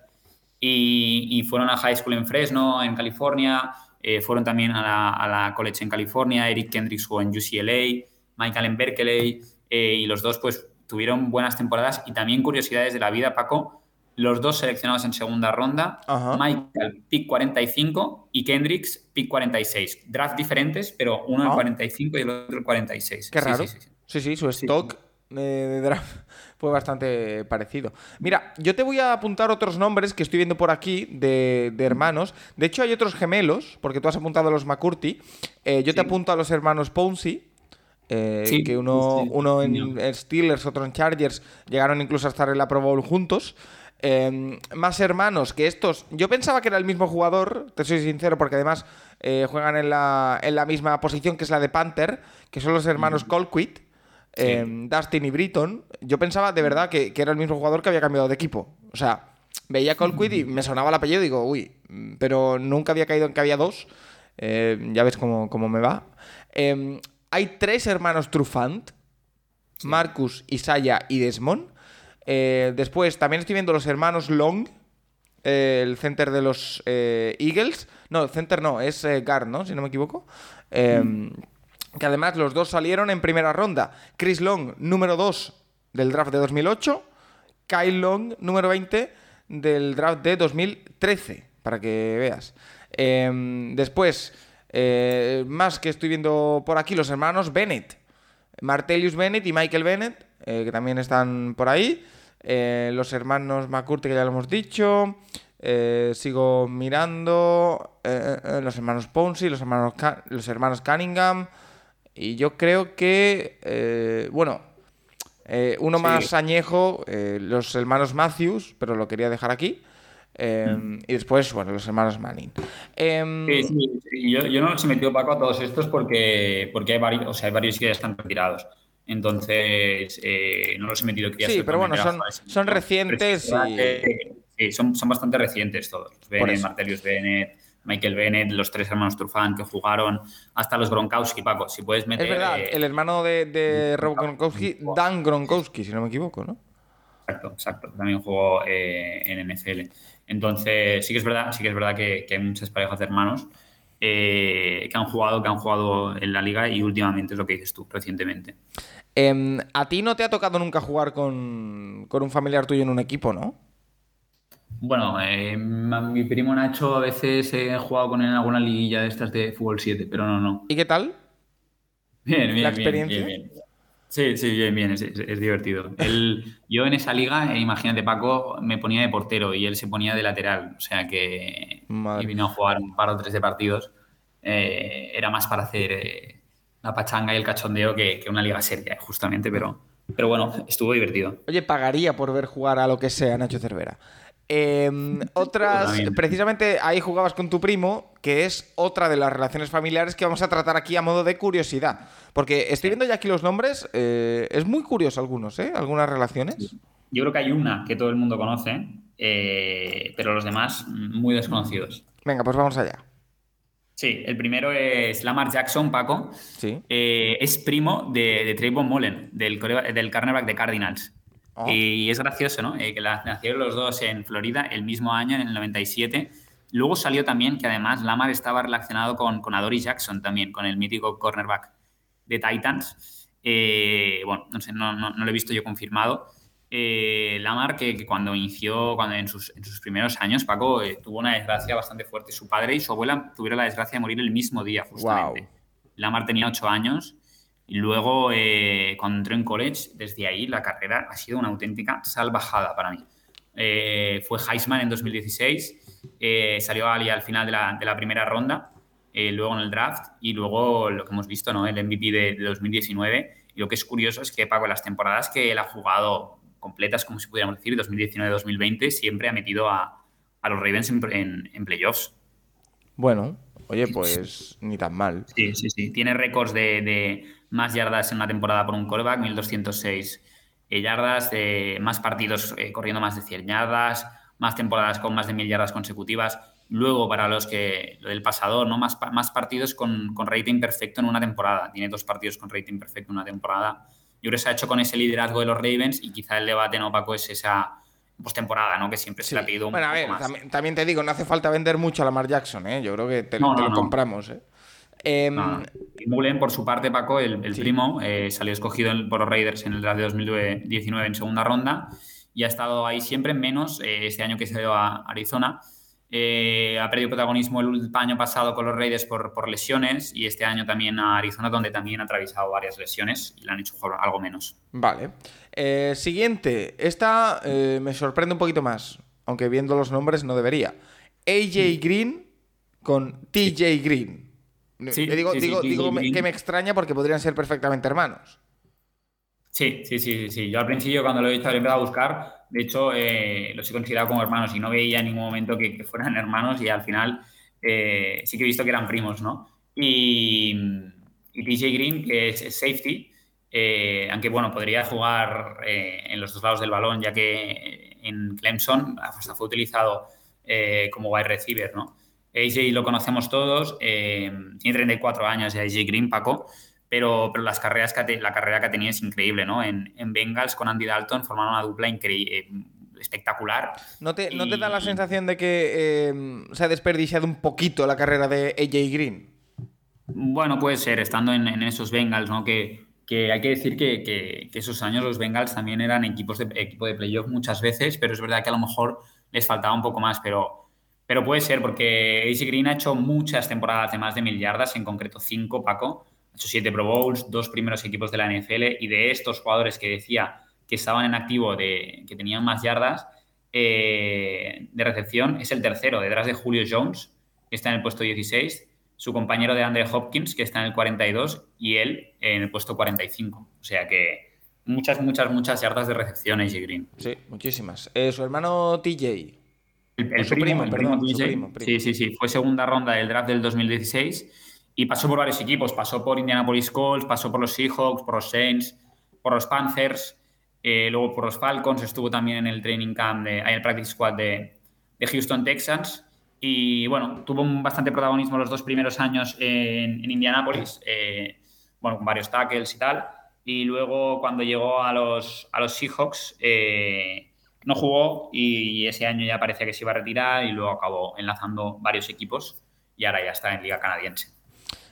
Y, y fueron a high school en Fresno, en California, eh, fueron también a la, a la college en California, Eric Kendricks jugó en UCLA, Michael en Berkeley, eh, y los dos pues tuvieron buenas temporadas y también curiosidades de la vida, Paco. Los dos seleccionados en segunda ronda, Ajá. Michael pick 45 y Kendricks pick 46. Draft diferentes, pero uno el Ah. 45 y el otro el 46. Qué Sí, raro. sí, sí, sí. Sí, sí, su stock de, de draft fue bastante parecido. Mira, yo te voy a apuntar otros nombres que estoy viendo por aquí de, de hermanos. De hecho, hay otros gemelos, porque tú has apuntado a los McCurty. Eh, yo te apunto a los hermanos Ponzi. eh, Sí, que uno, uno en, No. en Steelers, otro en Chargers, llegaron incluso a estar en la Pro Bowl juntos. Eh, más hermanos que estos. Yo pensaba que era el mismo jugador, te soy sincero, porque además eh, juegan en la, en la misma posición que es la de Panther, que son los hermanos Colquitt, eh, Dustin y Britton. Yo pensaba de verdad que, que era el mismo jugador que había cambiado de equipo. O sea, veía Colquitt y me sonaba el apellido y digo, uy, mm, pero nunca había caído en que había dos. Eh, ya ves cómo, cómo me va. Hay tres hermanos Trufant. Marcus, Isaiah y Desmond. Eh, después también estoy viendo los hermanos Long, eh, el center de los eh, Eagles. No, el center no, es guard, ¿no? Si no me equivoco. Eh, Que además los dos salieron en primera ronda. Chris Long, número 2 del draft de 2008. Kyle Long, número 20 del draft de 2013, para que veas. Eh, después, más que estoy viendo por aquí, los hermanos Bennett. Martelius Bennett y Michael Bennett, que también están por ahí. Eh, los hermanos McCurty, que ya lo hemos dicho. Eh, sigo mirando. eh, los hermanos Ponzi, los hermanos, los hermanos Cunningham. Y yo creo que, bueno, uno Sí. más añejo, los hermanos Matthews, pero lo quería dejar aquí. Eh, Y después, bueno, los hermanos Manning. Em, Sí, sí, sí. Yo, yo no los he metido Paco a todos estos porque, porque hay, varios, o sea, hay varios que ya están retirados. Entonces, eh, no los he metido. quería Sí, pero bueno, son- recientes y- Sí, son, son bastante recientes todos. Bennett. Martelius Bennett, Michael Bennett, los tres hermanos Trufant que jugaron, hasta los Gronkowski, Paco. Si puedes meter... Es verdad, eh, el hermano de, de Rob Gronkowski, Dan Gronkowski, si no me equivoco, ¿no? Exacto, exacto. También jugó eh, en NFL. Entonces, sí que es verdad, sí que es verdad que, que hay muchas parejas de hermanos eh, que han jugado, que han jugado en la liga y últimamente es lo que dices tú, recientemente. Em, a ti no te ha tocado nunca jugar con, con un familiar tuyo en un equipo, ¿no? Bueno, eh, ma- mi primo Nacho a veces he jugado con él en alguna liguilla de estas de fútbol 7, pero no, no. ¿Y qué tal? Bien, bien, ¿La bien, experiencia? bien, bien. Sí, sí, bien, bien, es, es- es divertido. Él, yo en esa liga, eh, imagínate, Paco me ponía de portero y él se ponía de lateral, o sea que Madre. y vino a jugar un par o tres de partidos. Eh, era más para hacer eh, la pachanga y el cachondeo que, que una liga seria, justamente, pero, pero bueno, estuvo divertido. Oye, pagaría por ver jugar a lo que sea Nacho Cervera. Em, otras, precisamente ahí jugabas con tu primo, que es otra de las relaciones familiares que vamos a tratar aquí a modo de curiosidad. Porque estoy viendo ya aquí los nombres, eh, es muy curioso algunos, ¿eh? Algunas relaciones. Yo creo que hay una que todo el mundo conoce, eh, pero los demás muy desconocidos. Venga, pues vamos allá. Sí, el primero es Lamar Jackson, Paco. Sí. Eh, es primo de, de Trayvon Mullen, del, del cornerback de Cardinals. Oh. Y es gracioso, ¿no? Eh, que la- nacieron los dos en Florida el mismo año, en el 97. Luego salió también que además Lamar estaba relacionado con, con Adoree Jackson también, con el mítico cornerback de Titans. Eh, bueno, no sé, no, no- no lo he visto yo confirmado. Eh, Lamar, que, que cuando inició, cuando en sus, en sus primeros años, Paco, eh, tuvo una desgracia bastante fuerte. Su padre y su abuela tuvieron la desgracia de morir el mismo día, justamente. Wow. Lamar tenía ocho años y luego, eh, cuando entró en college, desde ahí la carrera ha sido una auténtica salvajada para mí. Eh, fue Heisman en 2016, eh, salió ali al final de la, de la primera ronda, eh, luego en el draft y luego lo que hemos visto, ¿no? el MVP de, de 2019. Y lo que es curioso es que Paco, las temporadas que él ha jugado completas, como si pudiéramos decir, 2019-2020, siempre ha metido a, a los Ravens en, en- en playoffs. Bueno, oye, pues ni tan mal. Sí, sí, sí. Tiene récords de, de más yardas en una temporada por un quarterback, 1206 eh, yardas, de más partidos eh, corriendo más de 100 yardas, más temporadas con más de 1000 yardas consecutivas. Luego, para los que, lo del pasador, ¿no? Más, más partidos con, con rating perfecto en una temporada. Tiene dos partidos con rating perfecto en una temporada. Yo creo que se ha hecho con ese liderazgo de los Ravens y quizá el debate, ¿no, Paco? Es esa postemporada, ¿no? Que siempre se le ha pedido un Bueno, a poco ver, más. también, también te digo, no hace falta vender mucho a Lamar Jackson, ¿eh? Yo creo que te, No, te no, lo compramos, ¿eh? Ah, y Mullen, por su parte, Paco, el, el Sí. primo, eh, salió escogido en- por los Raiders en el draft de 2019 en segunda ronda. y ha estado ahí siempre, menos eh, este año que se ido a Arizona. Eh, ha perdido protagonismo el año pasado con los Raiders por, por, lesiones y este año también a Arizona, donde también ha atravesado varias lesiones y le han hecho jugar algo menos. Vale. Eh, siguiente. Esta me sorprende un poquito más, aunque viendo los nombres no debería. AJ Green con TJ Green. digo, digo, digo que me extraña porque podrían ser perfectamente hermanos. Sí, sí, sí, sí. Yo al principio cuando lo he visto, he empezado a buscar. De hecho, eh, los he considerado como hermanos y no veía en ningún momento que, fueran hermanos y al final eh, sí que he visto que eran primos, ¿no? Y, y Green, que es, safety, eh, aunque bueno, podría jugar en los dos lados del balón, ya que en Clemson hasta fue utilizado como wide receiver, ¿no? AJ lo conocemos todos, tiene 34 años ya AJ Green, Paco pero, pero las carreras que la carrera que ha tenido es increíble, ¿no? En, en Bengals con Andy Dalton formaron una dupla increíble eh, espectacular. ¿No te, ¿No te, da la sensación de que eh, se ha desperdiciado un poquito la carrera de AJ Green? Bueno, puede ser, estando en, esos Bengals, ¿no? Que, que hay que decir que, que, esos años los Bengals también eran equipos de, equipo de playoff muchas veces, pero es verdad que a lo mejor les faltaba un poco más, pero, pero puede ser, porque AJ Green ha hecho muchas temporadas de más de mil yardas, en concreto cinco, Paco, hecho siete Pro Bowls, dos primeros equipos de la NFL y de estos jugadores que decía que estaban en activo, de, que tenían más yardas eh, de recepción, es el tercero, detrás de Julio Jones, que está en el puesto 16, su compañero de Andre Hopkins, que está en el 42, y él en el puesto 45. O sea que muchas, muchas, muchas yardas de recepción AJ Green. Sí, muchísimas. Eh, su hermano TJ. El, primo, perdón, primo, Sí, sí, sí. Fue segunda ronda del draft del 2016 y pasó por varios equipos, pasó por Indianapolis Colts, pasó por los Seahawks, por los Saints, por los Panthers, eh, luego por los Falcons, estuvo también en el training camp, de, en el practice squad de, Houston Texans. Y bueno, tuvo bastante protagonismo los dos primeros años en, en Indianapolis, eh, bueno, con varios tackles y tal. Y luego cuando llegó a los, a los Seahawks, eh, no jugó y ese año ya parecía que se iba a retirar y luego acabó enlazando varios equipos y ahora ya está en Liga Canadiense.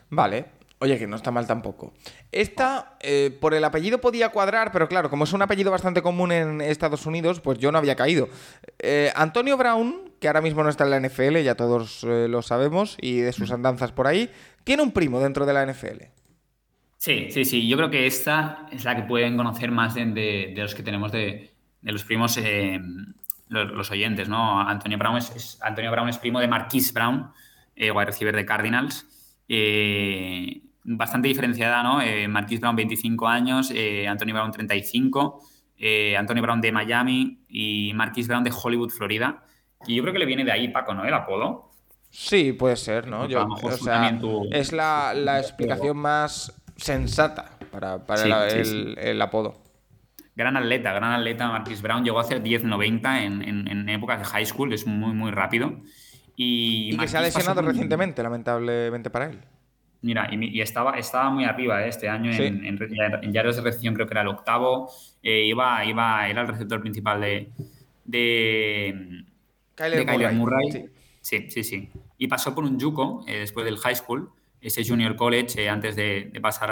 Vale. Oye, que no está mal tampoco. Esta, eh, por el apellido podía cuadrar, pero claro, como es un apellido bastante común en Estados Unidos, pues yo no había caído. Eh, Antonio Brown, que ahora mismo no está en la NFL, ya todos eh, lo sabemos, y de sus andanzas por ahí, tiene un primo dentro de la NFL. Sí, sí, sí. Yo creo que esta es la que pueden conocer más de, los que tenemos de, los primos, los, oyentes, ¿no? Antonio Brown es, Antonio Brown es primo de Marquise Brown, wide receiver de Cardinals eh, bastante diferenciada, ¿no? Eh, Marquis Brown, 25 años, eh, Anthony Brown, 35, eh, Anthony Brown de Miami y Marquis Brown de Hollywood, Florida. Y yo creo que le viene de ahí, Paco, ¿no? El apodo. Sí, puede ser, ¿no? Yo, es la, explicación más sensata para, el, apodo. Gran atleta, gran atleta Marquis Brown. Llegó a hacer 10.90 en, en, en épocas de high school, es muy, muy rápido. Y, que se ha lesionado recientemente, lamentablemente para él. Mira, y, estaba, estaba muy arriba ¿eh? este año en, en, de recepción, creo que era el octavo. Eh, iba, iba, era el receptor principal de, de, Kyler, Murray. Sí. sí. sí, Y pasó por un Yuko eh, después del high school, ese junior college, antes de, pasar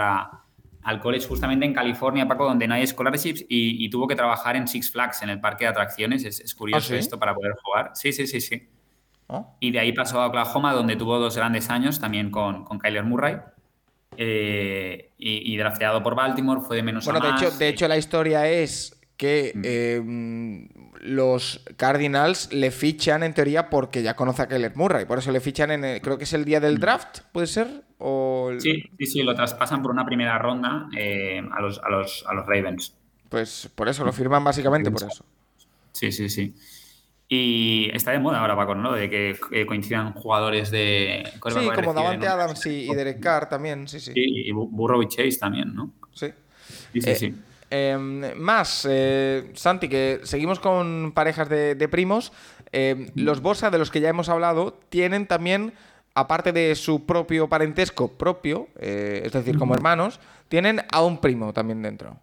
al college justamente en California, Paco, donde no hay scholarships y, tuvo que trabajar en Six Flags, en el parque de atracciones. Es, curioso ¿Ah, esto para poder jugar. Sí, sí, sí, sí. Y de ahí pasó a Oklahoma, donde tuvo dos grandes años, también con, con Kyler Murray. Eh, y, drafteado por Baltimore, fue de menos bueno, a más. De hecho, de hecho, la historia es que mm. eh, los Cardinals le fichan en teoría porque ya conoce a Kyler Murray. Por eso le fichan en, creo que es el día del mm. draft, ¿puede ser? O Sí, sí, sí, lo traspasan por una primera ronda eh, a, los, a, los, a los Ravens. Pues por eso, lo firman básicamente por eso. Sí, sí, sí. Y está de moda ahora, Paco, ¿no? De que coincidan jugadores de... Sí, como Davante Adams y, Derek Carr también, sí, sí. y Burrow y Chase también, ¿no? Sí. Sí, sí, sí. Em, más, eh, Santi, que seguimos con parejas de, primos. Em, los Bosa, de los que ya hemos hablado, tienen también, aparte de su propio parentesco propio, eh, es decir, como hermanos, tienen a un primo también dentro.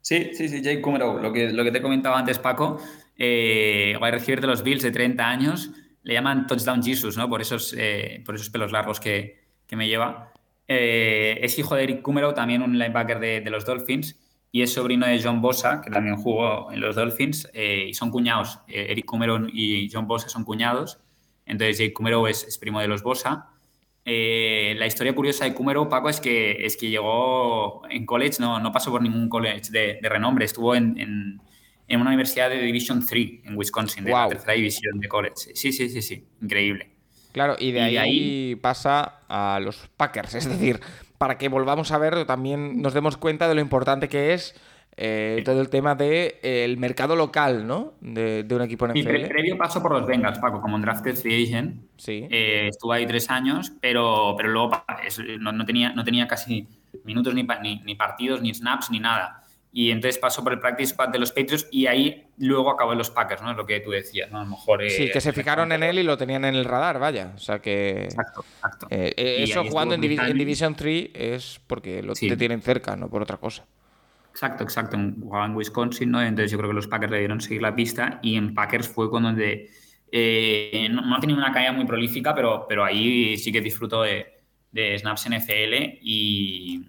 Sí, sí, sí, Jake Kummerow, lo que, lo que te comentaba antes, Paco, eh, a recibir de los Bills de 30 años, le llaman Touchdown Jesus, ¿no? Por esos, eh, por esos pelos largos que, me lleva. Eh, es hijo de Eric Kummerow, también un linebacker de, los Dolphins. y es sobrino de John Bosa, que también jugó en los Dolphins, eh, y son cuñados. Eh, Eric Kumero y John Bosa son cuñados, entonces Jake Kumero es, primo de los Bosa. Eh, la historia curiosa de Kumero, Paco, es que, es que llegó en college, no, no pasó por ningún college de, renombre, estuvo en, en, en, una universidad de Division 3 en Wisconsin, de la tercera división de college. Sí, sí, sí, sí, increíble. Claro, y de, ahí, pasa a los Packers, es decir, para que volvamos a ver, también nos demos cuenta de lo importante que es eh, todo el tema del de, el mercado local, ¿no? De, un equipo en NFL. Y previo paso por los Bengals, Paco, como en drafted free agent. Sí. Eh, estuvo ahí tres años, pero, pero luego no, tenía, no tenía casi minutos ni, ni partidos, ni snaps, ni nada y entonces pasó por el practice squad de los Patriots y ahí luego acabó en los Packers, ¿no? Es lo que tú decías, ¿no? A lo mejor... sí, eh, que se fijaron en él y lo tenían en el radar, vaya. O sea que... Exacto, exacto. Eh, eh, eso jugando en, Division 3 es porque lo te tienen cerca, no por otra cosa. Exacto, exacto. Jugaba en Wisconsin, ¿no? Entonces yo creo que los Packers le dieron seguir la pista y en Packers fue con donde... no, no, ha tenido una caída muy prolífica, pero, pero ahí sí que disfrutó de, de snaps NFL y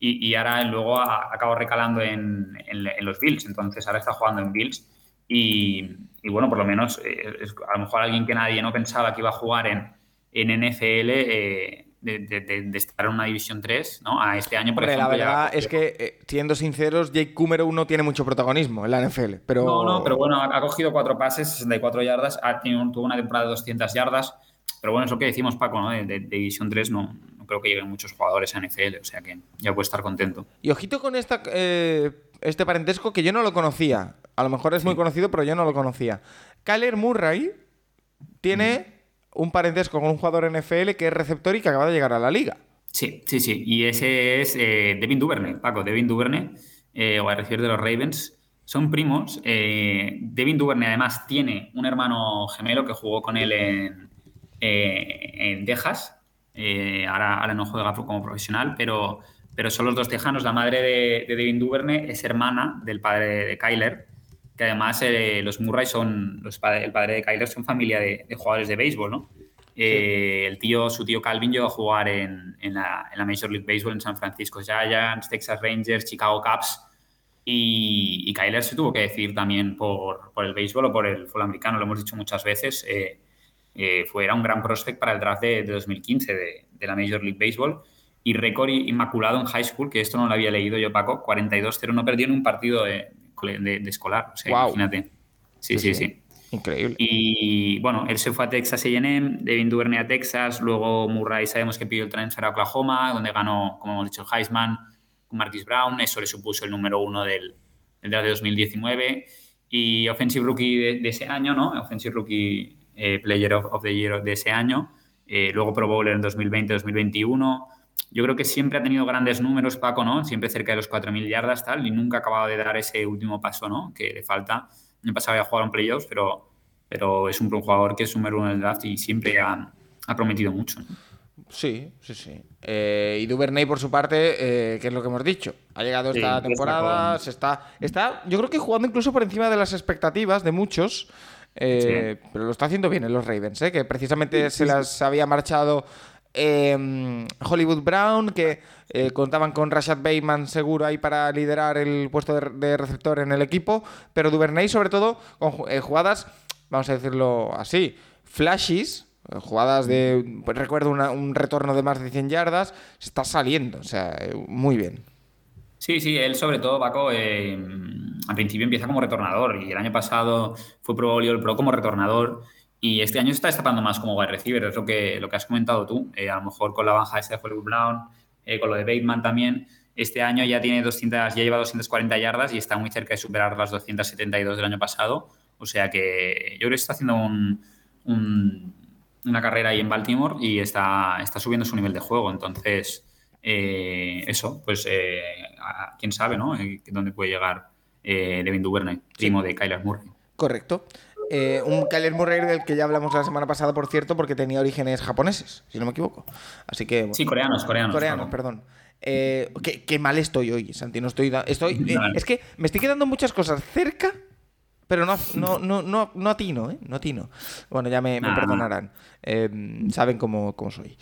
y, ahora luego ha, acabado recalando en, los Bills, entonces ahora está jugando en Bills y, bueno, por lo menos eh, a lo mejor alguien que nadie no pensaba que iba a jugar en, en NFL eh, de, estar en una División 3, ¿no? A este año, por ejemplo. La verdad es que, eh, siendo sinceros, Jake Kumero no tiene mucho protagonismo en la NFL. Pero... No, no, pero bueno, ha, cogido cuatro pases, 64 yardas, ha tenido, tuvo una temporada de 200 yardas, pero bueno, es lo que decimos, Paco, ¿no? De, División 3 no, creo que lleguen muchos jugadores a NFL, o sea que ya puede estar contento. Y ojito con esta, eh, este parentesco que yo no lo conocía. A lo mejor es muy conocido, pero yo no lo conocía. Kyler Murray tiene un parentesco con un jugador NFL que es receptor y que acaba de llegar a la liga. Sí, sí, sí. Y ese es eh, Devin Duvernay, Paco. Devin Duvernay, eh, o a recibir de los Ravens, son primos. Devin Duvernay además tiene un hermano gemelo que jugó con él en, en Texas eh, ahora, ahora no juega como profesional, pero, pero son los dos tejanos. La madre de, de Devin Duverne es hermana del padre de Kyler, que además eh, los Murray son, los el padre de Kyler son familia de, jugadores de béisbol, ¿no? Eh, el tío, su tío Calvin llegó a jugar en, en, la, en, la, Major League Baseball en San Francisco Giants, Texas Rangers, Chicago Cubs. Y, y Kyler se tuvo que decir también por, por, el béisbol o por el fútbol americano, lo hemos dicho muchas veces. Eh, fue, era un gran prospect para el draft de, 2015 de, la Major League Baseball y récord inmaculado en high school, que esto no lo había leído yo, Paco, 42-0, no perdió en un partido de, escolar, o sea, imagínate. Sí, sí, sí, Increíble. Y bueno, él se fue a Texas A&M, Devin Duvernay a Texas, luego Murray sabemos que pidió el transfer a Oklahoma, donde ganó, como hemos dicho, el Heisman con Marquis Brown, eso le supuso el número uno del, draft de 2019 y Offensive Rookie de, de, ese año, ¿no? Offensive Rookie eh, Player of, the Year de ese año, eh, luego Pro Bowler en 2020-2021. Yo creo que siempre ha tenido grandes números, Paco, ¿no? Siempre cerca de los 4.000 yardas, tal, y nunca ha acabado de dar ese último paso, ¿no? Que le falta. Me pasaba a jugar en playoffs, pero, pero es un jugador que es número uno en el draft y siempre ha, ha prometido mucho. Sí, sí, sí. Eh, y Duvernay, por su parte, eh, ¿qué es lo que hemos dicho? Ha llegado esta temporada, se está, está, yo creo que jugando incluso por encima de las expectativas de muchos. Eh, pero lo está haciendo bien en los Ravens, ¿eh? que precisamente se las había marchado em, Hollywood Brown, que eh, contaban con Rashad Bateman seguro ahí para liderar el puesto de, receptor en el equipo, pero Duvernay sobre todo con jugadas, vamos a decirlo así, flashes, jugadas de, pues recuerdo un retorno de más de 100 yardas, se está saliendo, o sea, muy bien. Sí, sí, él sobre todo, Paco, eh, al principio empieza como retornador y el año pasado fue Pro el Pro como retornador y este año se está destapando más como wide receiver, es lo que, lo que has comentado tú, eh, a lo mejor con la baja esta de Hollywood Brown, eh, con lo de Bateman también, este año ya tiene 200, ya lleva 240 yardas y está muy cerca de superar las 272 del año pasado, o sea que yo creo que está haciendo una carrera ahí en Baltimore y está, está subiendo su nivel de juego, entonces eh, eso, pues eh, quién sabe, ¿no? Eh, dónde puede llegar Devin Duvernay, primo de Kyler Murray. Correcto. un Kyler Murray del que ya hablamos la semana pasada, por cierto, porque tenía orígenes japoneses, si no me equivoco. Así que. sí, coreanos, coreanos. Coreanos, perdón. qué, mal estoy hoy, Santi. No estoy. estoy es que me estoy quedando muchas cosas cerca, pero no, no, no, no, no atino, ¿eh? No atino. Bueno, ya me, perdonarán. saben cómo, cómo soy.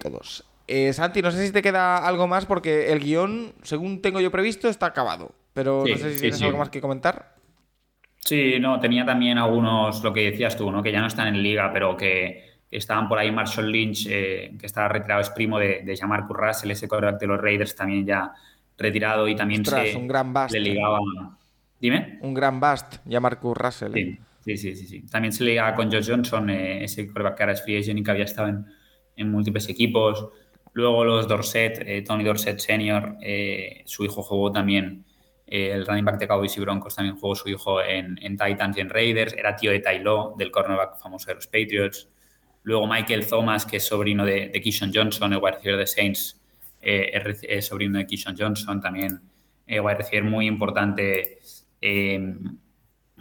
todos. Eh, Santi, no sé si te queda algo más porque el guion, según tengo yo previsto, está acabado. Pero Sí, no sé si sí, tienes sí. algo más que comentar. Sí, no, tenía también algunos, lo que decías tú, ¿no? Que ya no están en liga, pero que, estaban por ahí. Marshall Lynch, eh, que está retirado, es primo de, de Jamarcus Russell, ese quarterback de los Raiders, también ya retirado y también Ostras, se un gran bust. le ligaba. Dime. Un gran bust, ya Marcus Russell. ¿eh? Sí, sí, sí, sí, sí. También se ligaba con Josh Johnson, eh, ese quarterback que ahora es free agent y que había estado en, en múltiples equipos. Luego los Dorset, eh, Tony Dorset Senior, eh, su hijo jugó también, eh, el running back de Cowboys y Broncos también jugó su hijo en, en Titans y en Raiders. Era tío de Ty Law, del cornerback famoso de los Patriots. Luego Michael Thomas, que es sobrino de, de Keyshawn Johnson, el wide de Saints, eh, es sobrino de Keyshawn Johnson, también wide receiver muy importante eh,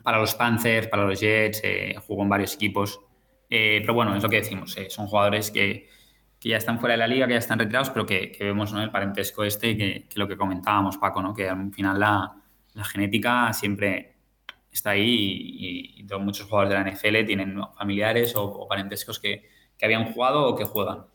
para los Panthers, para los Jets, jugó en varios equipos. Pero bueno, es lo que decimos, son jugadores que, que ya están fuera de la liga, que ya están retirados, pero que, vemos el parentesco este, que, lo que comentábamos, Paco, ¿no? que al final la, genética siempre está ahí y, y muchos jugadores de la NFL tienen familiares o, o parentescos que, que habían jugado o que juegan.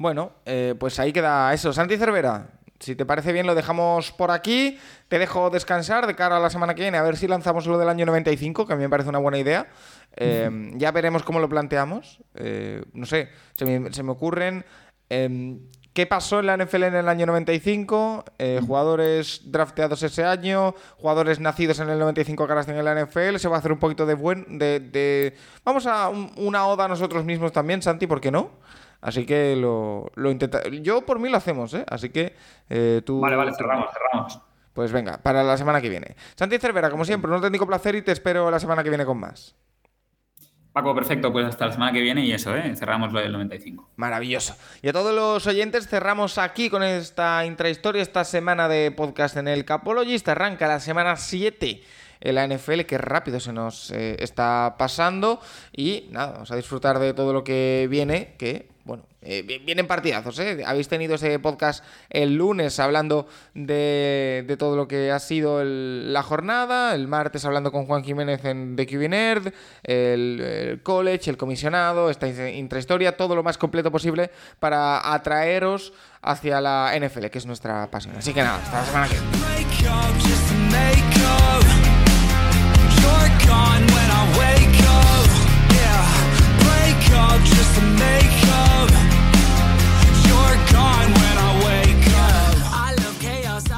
Bueno, eh, pues ahí queda eso. Santi Cervera, si te parece bien lo dejamos por aquí. Te dejo descansar de cara a la semana que viene, a ver si lanzamos lo del año 95, que a mí me parece una buena idea. Eh, ya veremos cómo lo planteamos. Eh, no sé, se me, se me ocurren... eh, ¿Qué pasó en la NFL en el año 95? Eh, jugadores drafteados ese año, jugadores nacidos en el 95 que ahora están en la NFL. Se va a hacer un poquito de buen. De, de- Vamos a un- una oda a nosotros mismos también, Santi, ¿por qué no? Así que lo, lo intenta. Yo por mí lo hacemos, ¿eh? Así que eh, tú. Vale, vale, cerramos, cerramos. Pues venga, para la semana que viene. Santi Cervera, como siempre, un auténtico placer y te espero la semana que viene con más. Paco, perfecto, pues hasta la semana que viene y eso, ¿eh? cerramos lo del 95. Maravilloso. Y a todos los oyentes cerramos aquí con esta intrahistoria, esta semana de podcast en el Capologist. Arranca la semana 7 en la NFL, que rápido se nos eh, está pasando. Y nada, vamos a disfrutar de todo lo que viene, que, eh, vi- vienen partidazos, ¿eh? Habéis tenido ese podcast el lunes hablando de, de todo lo que ha sido la jornada, el martes hablando con Juan Jiménez en The QB Nerd, el, el college, el comisionado, esta in- intrahistoria, todo lo más completo posible para atraeros hacia la NFL, que es nuestra pasión. Así que nada, hasta la semana que viene.